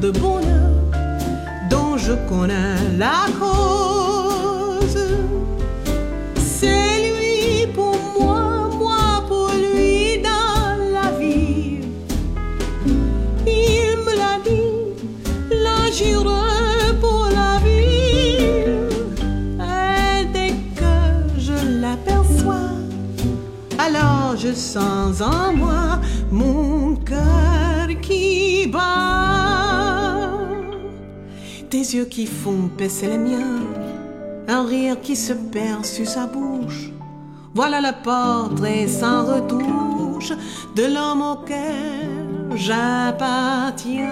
de bonheur dont je connais la cause. C'est lui pour moi, moi pour lui dans la vie. Il me l'a dit, j'irai pour la vie. Et dès que je l'aperçois, alors je sens en moi mon cœur Des yeux qui font baisser les miens, un rire qui se perd sur sa bouche. Voilà le portrait sans retouche de l'homme auquel j'appartiens.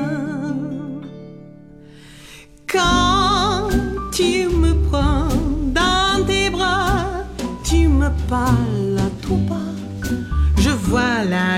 Quand tu me prends dans tes bras, tu me parles à tout bas, je vois la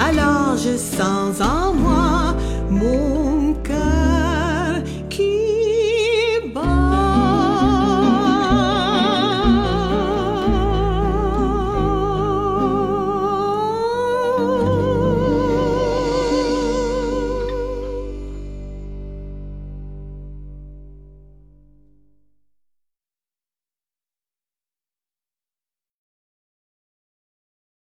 alors je sens en moi mon